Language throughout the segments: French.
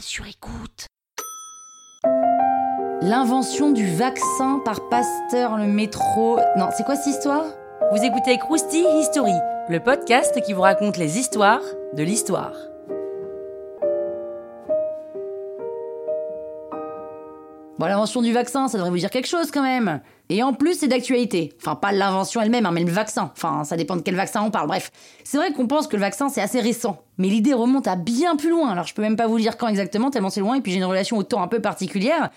sur écoute. L'invention du vaccin par Pasteur le métro. Non, c'est quoi cette histoire? Vous écoutez Krusty History, le podcast qui vous raconte les histoires de l'histoire. L'invention du vaccin, ça devrait vous dire quelque chose quand même. Et en plus, c'est d'actualité. Enfin, pas l'invention elle-même, hein, mais le vaccin. Enfin, ça dépend de quel vaccin on parle. Bref, c'est vrai qu'on pense que le vaccin, c'est assez récent. Mais l'idée remonte à bien plus loin. Alors, je peux même pas vous dire quand exactement, tellement c'est loin, et puis j'ai une relation au temps un peu particulière.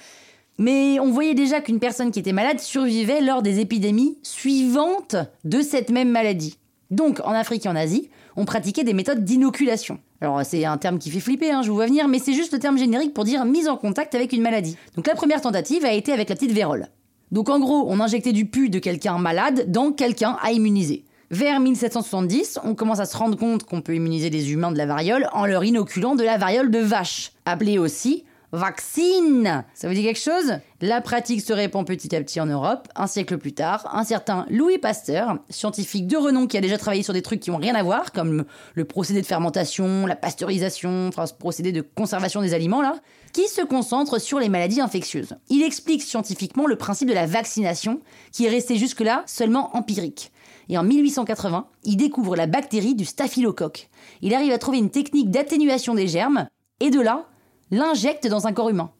Mais on voyait déjà qu'une personne qui était malade survivait lors des épidémies suivantes de cette même maladie. Donc, en Afrique et en Asie, on pratiquait des méthodes d'inoculation. Alors, c'est un terme qui fait flipper, hein, je vous vois venir, mais c'est juste le terme générique pour dire mise en contact avec une maladie. Donc, la première tentative a été avec la petite vérole. Donc, en gros, on injectait du pu de quelqu'un malade dans quelqu'un à immuniser. Vers 1770, on commence à se rendre compte qu'on peut immuniser des humains de la variole en leur inoculant de la variole de vache, appelée aussi vaccine. Ça vous dit quelque chose? La pratique se répand petit à petit en Europe. Un siècle plus tard, un certain Louis Pasteur, scientifique de renom qui a déjà travaillé sur des trucs qui n'ont rien à voir, comme le procédé de fermentation, la pasteurisation, enfin ce procédé de conservation des aliments là, qui se concentre sur les maladies infectieuses. Il explique scientifiquement le principe de la vaccination, qui est resté jusque-là seulement empirique. Et en 1880, il découvre la bactérie du staphylocoque. Il arrive à trouver une technique d'atténuation des germes, et de là, l'injecte dans un corps humain.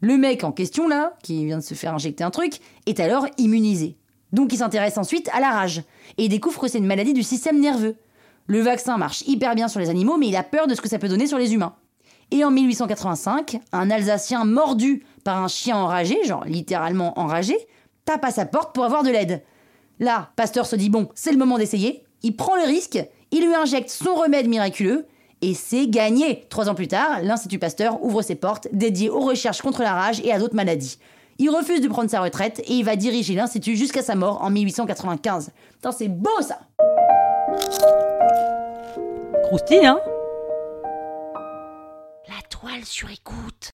Le mec en question là, qui vient de se faire injecter un truc, est alors immunisé. Donc il s'intéresse ensuite à la rage, et découvre que c'est une maladie du système nerveux. Le vaccin marche hyper bien sur les animaux, mais il a peur de ce que ça peut donner sur les humains. Et en 1885, un Alsacien mordu par un chien enragé, genre littéralement enragé, tape à sa porte pour avoir de l'aide. Là, Pasteur se dit bon, c'est le moment d'essayer. Il prend le risque, il lui injecte son remède miraculeux, et c'est gagné. Trois ans plus tard, l'Institut Pasteur ouvre ses portes, dédiées aux recherches contre la rage et à d'autres maladies. Il refuse de prendre sa retraite et il va diriger l'Institut jusqu'à sa mort en 1895. Putain, c'est beau ça Croustille, hein? La toile sur écoute.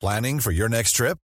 Planning for your next trip?